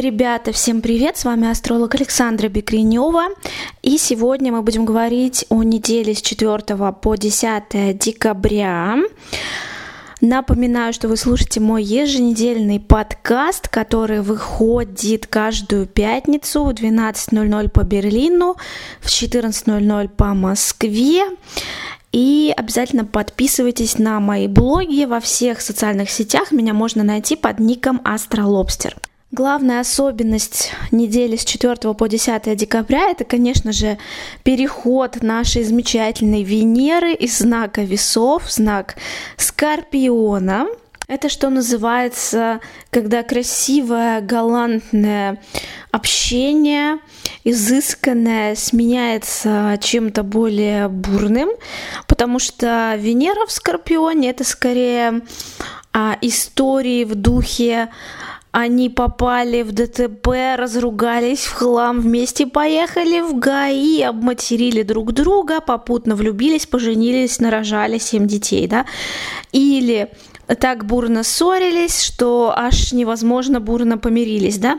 Ребята, всем привет! С вами астролог Александра Бекренева. И сегодня мы будем говорить о неделе с 4 по 10 декабря. Напоминаю, что вы слушаете мой еженедельный подкаст, который выходит каждую пятницу в 12.00 по Берлину, в 14.00 по Москве. И обязательно подписывайтесь на мои блоги во всех социальных сетях. Меня можно найти под ником Астролобстер. Главная особенность недели с 4 по 10 декабря – это, конечно же, переход нашей замечательной Венеры из знака весов в знак Скорпиона. Это что называется, когда красивое, галантное общение, изысканное, сменяется чем-то более бурным, потому что Венера в Скорпионе – это скорее а, истории в духе они попали в ДТП, разругались в хлам, вместе поехали в ГАИ, обматерили друг друга, попутно влюбились, поженились, нарожали семь детей, да? Или так бурно ссорились, что аж невозможно бурно помирились, да.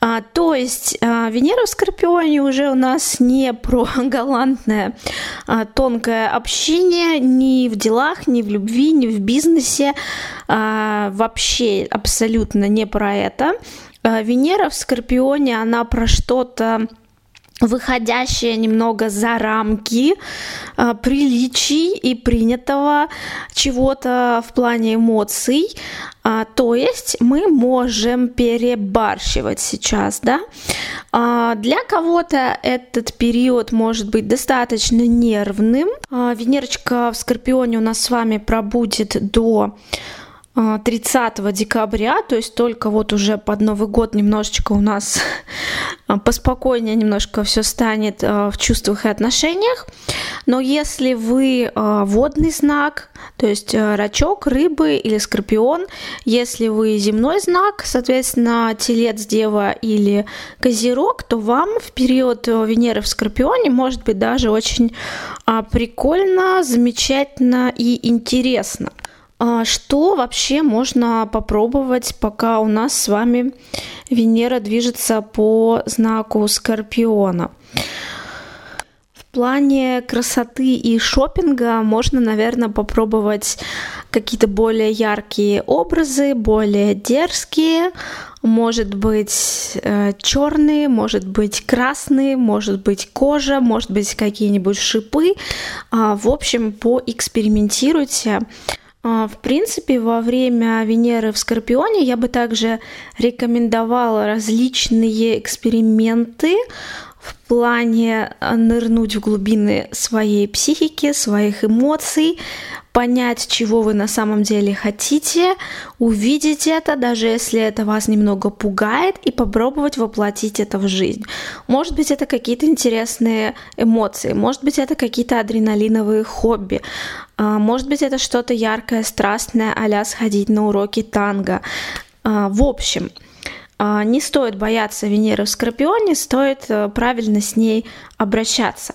А, то есть а, Венера в Скорпионе уже у нас не про галантное а, тонкое общение ни в делах, ни в любви, ни в бизнесе, а, вообще абсолютно не про это. А, Венера в Скорпионе, она про что-то выходящая немного за рамки а, приличий и принятого чего-то в плане эмоций. А, то есть мы можем перебарщивать сейчас, да? А, для кого-то этот период может быть достаточно нервным. А, Венерочка в Скорпионе у нас с вами пробудет до 30 а, декабря, то есть только вот уже под Новый год немножечко у нас а, поспокойнее немножко все станет а, в чувствах и отношениях. Но если вы водный знак, то есть рачок, рыбы или скорпион, если вы земной знак, соответственно, телец, дева или козерог, то вам в период Венеры в скорпионе может быть даже очень прикольно, замечательно и интересно. А что вообще можно попробовать, пока у нас с вами Венера движется по знаку Скорпиона? В плане красоты и шопинга можно, наверное, попробовать какие-то более яркие образы, более дерзкие, может быть э, черные, может быть красные, может быть кожа, может быть какие-нибудь шипы. А, в общем, поэкспериментируйте. А, в принципе, во время Венеры в Скорпионе я бы также рекомендовала различные эксперименты в плане а, нырнуть в глубины своей психики, своих эмоций, понять, чего вы на самом деле хотите, увидеть это, даже если это вас немного пугает, и попробовать воплотить это в жизнь. Может быть, это какие-то интересные эмоции, может быть, это какие-то адреналиновые хобби, а, может быть, это что-то яркое, страстное, а сходить на уроки танго. А, в общем, не стоит бояться Венеры в Скорпионе, стоит э, правильно с ней обращаться.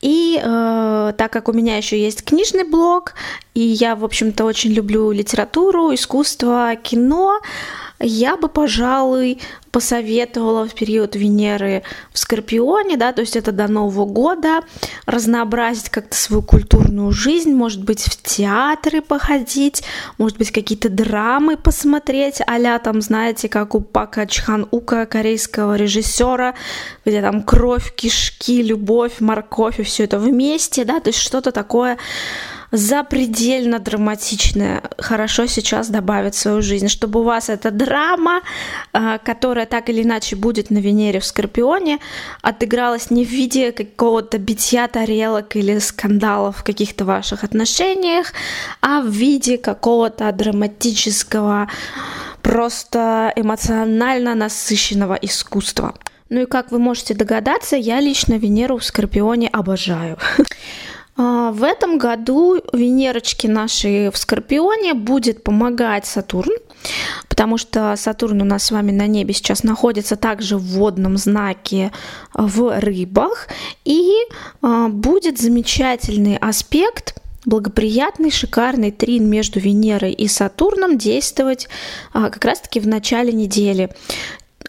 И э, так как у меня еще есть книжный блог, и я, в общем-то, очень люблю литературу, искусство, кино, я бы, пожалуй, посоветовала в период Венеры в Скорпионе, да, то есть это до Нового года, разнообразить как-то свою культурную жизнь, может быть, в театры походить, может быть, какие-то драмы посмотреть, а там, знаете, как у Пака Чхан Ука, корейского режиссера, где там кровь, кишки, любовь, морковь и все это вместе, да, то есть что-то такое запредельно драматичное хорошо сейчас добавить в свою жизнь, чтобы у вас эта драма, а, которая так или иначе будет на Венере в Скорпионе, отыгралась не в виде какого-то битья тарелок или скандалов в каких-то ваших отношениях, а в виде какого-то драматического, просто эмоционально насыщенного искусства. Ну и как вы можете догадаться, я лично Венеру в Скорпионе обожаю. А, в этом году Венерочки нашей в Скорпионе будет помогать Сатурн, потому что Сатурн у нас с вами на небе сейчас находится также в водном знаке в рыбах, и а, будет замечательный аспект благоприятный, шикарный трин между Венерой и Сатурном действовать а, как раз-таки в начале недели.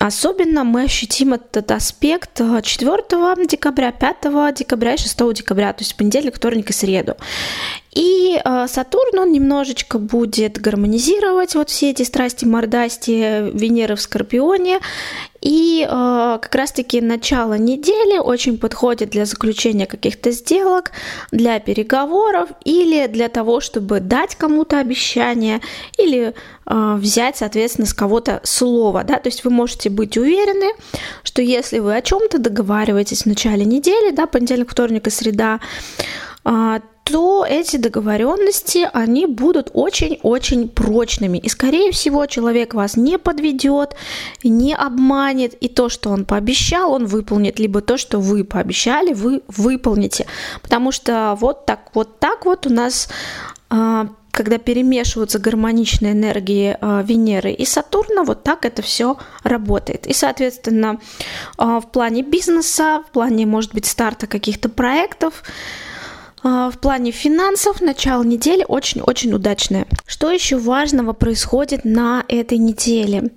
Особенно мы ощутим этот аспект 4 декабря, 5 декабря и 6 декабря, то есть понедельник, вторник и среду. И э, Сатурн, он немножечко будет гармонизировать вот все эти страсти, мордасти Венеры в Скорпионе. И э, как раз-таки начало недели очень подходит для заключения каких-то сделок, для переговоров или для того, чтобы дать кому-то обещание или э, взять, соответственно, с кого-то слово. Да? То есть вы можете быть уверены, что если вы о чем-то договариваетесь в начале недели, да, понедельник, вторник и среда, э, то эти договоренности, они будут очень-очень прочными. И, скорее всего, человек вас не подведет, не обманет, и то, что он пообещал, он выполнит, либо то, что вы пообещали, вы выполните. Потому что вот так вот так вот у нас а, когда перемешиваются гармоничные энергии а, Венеры и Сатурна, вот так это все работает. И, соответственно, а, в плане бизнеса, в плане, может быть, старта каких-то проектов, в плане финансов начало недели очень-очень удачное. Что еще важного происходит на этой неделе?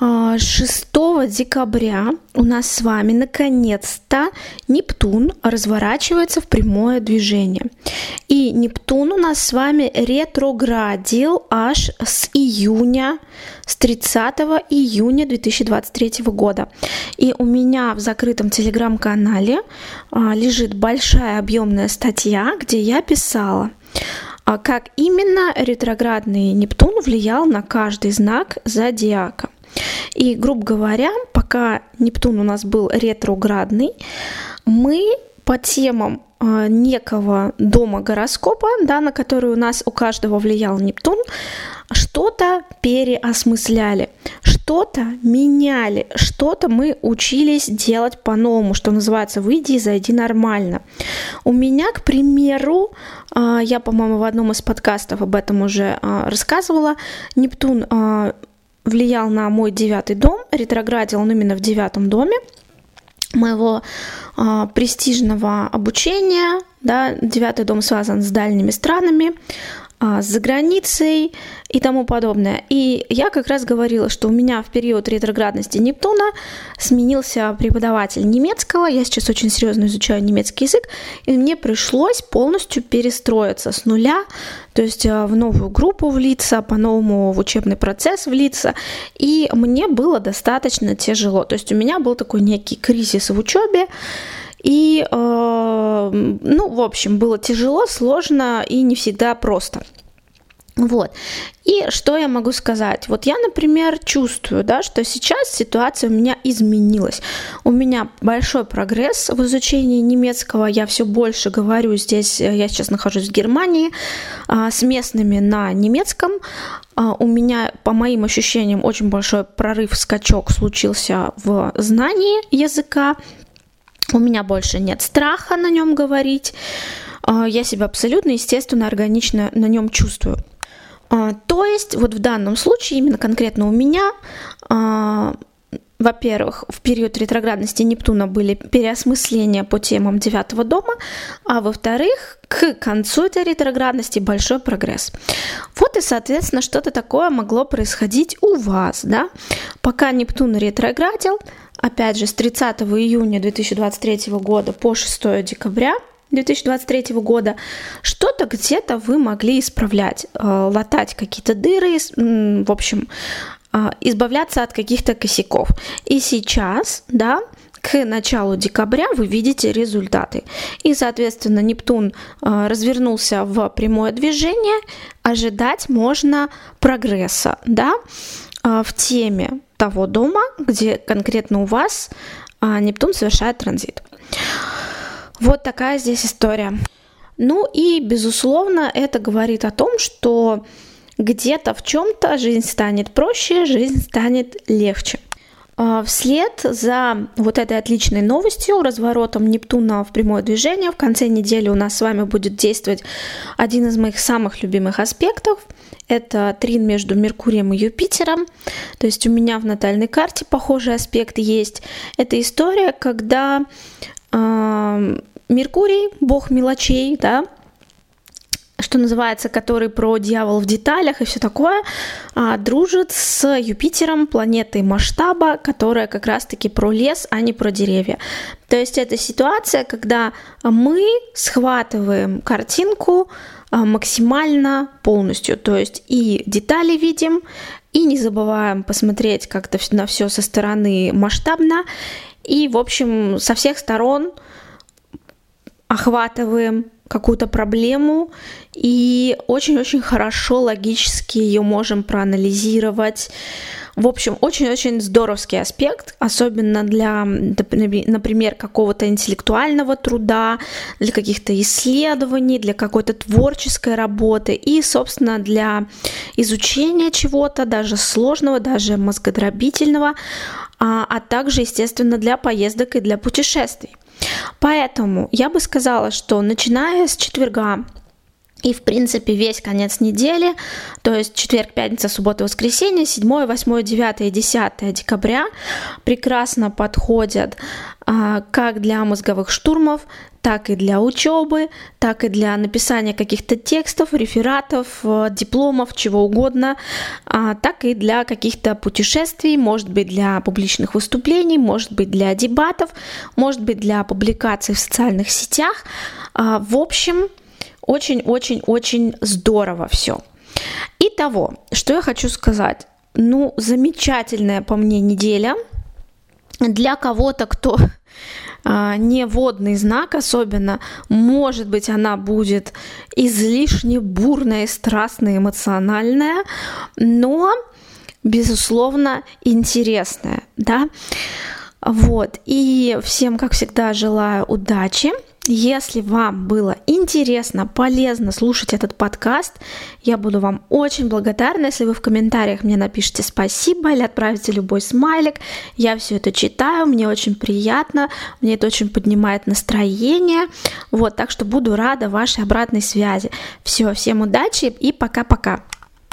6 а, декабря у нас с вами наконец-то Нептун разворачивается в прямое движение. И Нептун у нас с вами ретроградил аж с июня, с 30 июня 2023 года. И у меня в закрытом телеграм-канале а, лежит большая объемная статья, где я писала, а как именно ретроградный Нептун влиял на каждый знак зодиака. И, грубо говоря, пока Нептун у нас был ретроградный, мы по темам э, некого дома гороскопа, да, на который у нас у каждого влиял Нептун, что-то переосмысляли, что-то меняли, что-то мы учились делать по-новому, что называется «выйди и зайди нормально». У меня, к примеру, э, я, по-моему, в одном из подкастов об этом уже э, рассказывала, Нептун влиял на мой девятый дом, ретроградил он именно в девятом доме моего э, престижного обучения, да, девятый дом связан с дальними странами, за границей и тому подобное. И я как раз говорила, что у меня в период ретроградности Нептуна сменился преподаватель немецкого. Я сейчас очень серьезно изучаю немецкий язык, и мне пришлось полностью перестроиться с нуля, то есть а, в новую группу влиться, по-новому в учебный процесс влиться. И мне было достаточно тяжело. То есть у меня был такой некий кризис в учебе. И, э, ну, в общем, было тяжело, сложно и не всегда просто. Вот. И что я могу сказать? Вот я, например, чувствую, да, что сейчас ситуация у меня изменилась. У меня большой прогресс в изучении немецкого. Я все больше говорю здесь, я сейчас нахожусь в Германии, а, с местными на немецком. А, у меня, по моим ощущениям, очень большой прорыв, скачок случился в знании языка. У меня больше нет страха на нем говорить. А, я себя абсолютно, естественно, органично на нем чувствую. А, то есть, вот в данном случае, именно конкретно у меня, а, во-первых, в период ретроградности Нептуна были переосмысления по темам девятого дома, а во-вторых, к концу этой ретроградности большой прогресс. Вот и, соответственно, что-то такое могло происходить у вас, да? Пока Нептун ретроградил, опять же, с 30 июня 2023 года по 6 декабря 2023 года, что-то где-то вы могли исправлять, э, латать какие-то дыры, в общем, э, избавляться от каких-то косяков. И сейчас, да, к началу декабря вы видите результаты. И, соответственно, Нептун э, развернулся в прямое движение, ожидать можно прогресса, да, в теме того дома, где конкретно у вас Нептун совершает транзит. Вот такая здесь история. Ну и, безусловно, это говорит о том, что где-то в чем-то жизнь станет проще, жизнь станет легче. А, вслед за вот этой отличной новостью, разворотом Нептуна в прямое движение, в конце недели у нас с вами будет действовать один из моих самых любимых аспектов. Это трин между Меркурием и Юпитером. То есть у меня в натальной карте похожий аспект есть. Это история, когда Меркурий, бог мелочей, да, что называется, который про дьявол в деталях и все такое, а, дружит с Юпитером, планетой масштаба, которая как раз-таки про лес, а не про деревья. То есть это ситуация, когда мы схватываем картинку а, максимально полностью, то есть и детали видим, и не забываем посмотреть как-то на все со стороны масштабно, и, в общем, со всех сторон охватываем какую-то проблему и очень-очень хорошо логически ее можем проанализировать. В общем, очень-очень здоровский аспект, особенно для, например, какого-то интеллектуального труда, для каких-то исследований, для какой-то творческой работы и, собственно, для изучения чего-то, даже сложного, даже мозгодробительного, а, а также, естественно, для поездок и для путешествий. Поэтому я бы сказала, что начиная с четверга и, в принципе, весь конец недели, то есть четверг, пятница, суббота, воскресенье, 7, 8, 9 и 10 декабря прекрасно подходят а, как для мозговых штурмов, так и для учебы, так и для написания каких-то текстов, рефератов, э, дипломов, чего угодно, а, так и для каких-то путешествий, может быть для публичных выступлений, может быть для дебатов, может быть для публикаций в социальных сетях. А, в общем, очень-очень-очень здорово все. Итого, что я хочу сказать. Ну, замечательная по мне неделя. Для кого-то, кто а, не водный знак особенно, может быть, она будет излишне бурная, страстная, эмоциональная, но, безусловно, интересная, да. Вот, и всем, как всегда, желаю удачи. Если вам было интересно, полезно слушать этот подкаст, я буду вам очень благодарна, если вы в комментариях мне напишите спасибо или отправите любой смайлик. Я все это читаю, мне очень приятно, мне это очень поднимает настроение. Вот, так что буду рада вашей обратной связи. Все, всем удачи и пока-пока.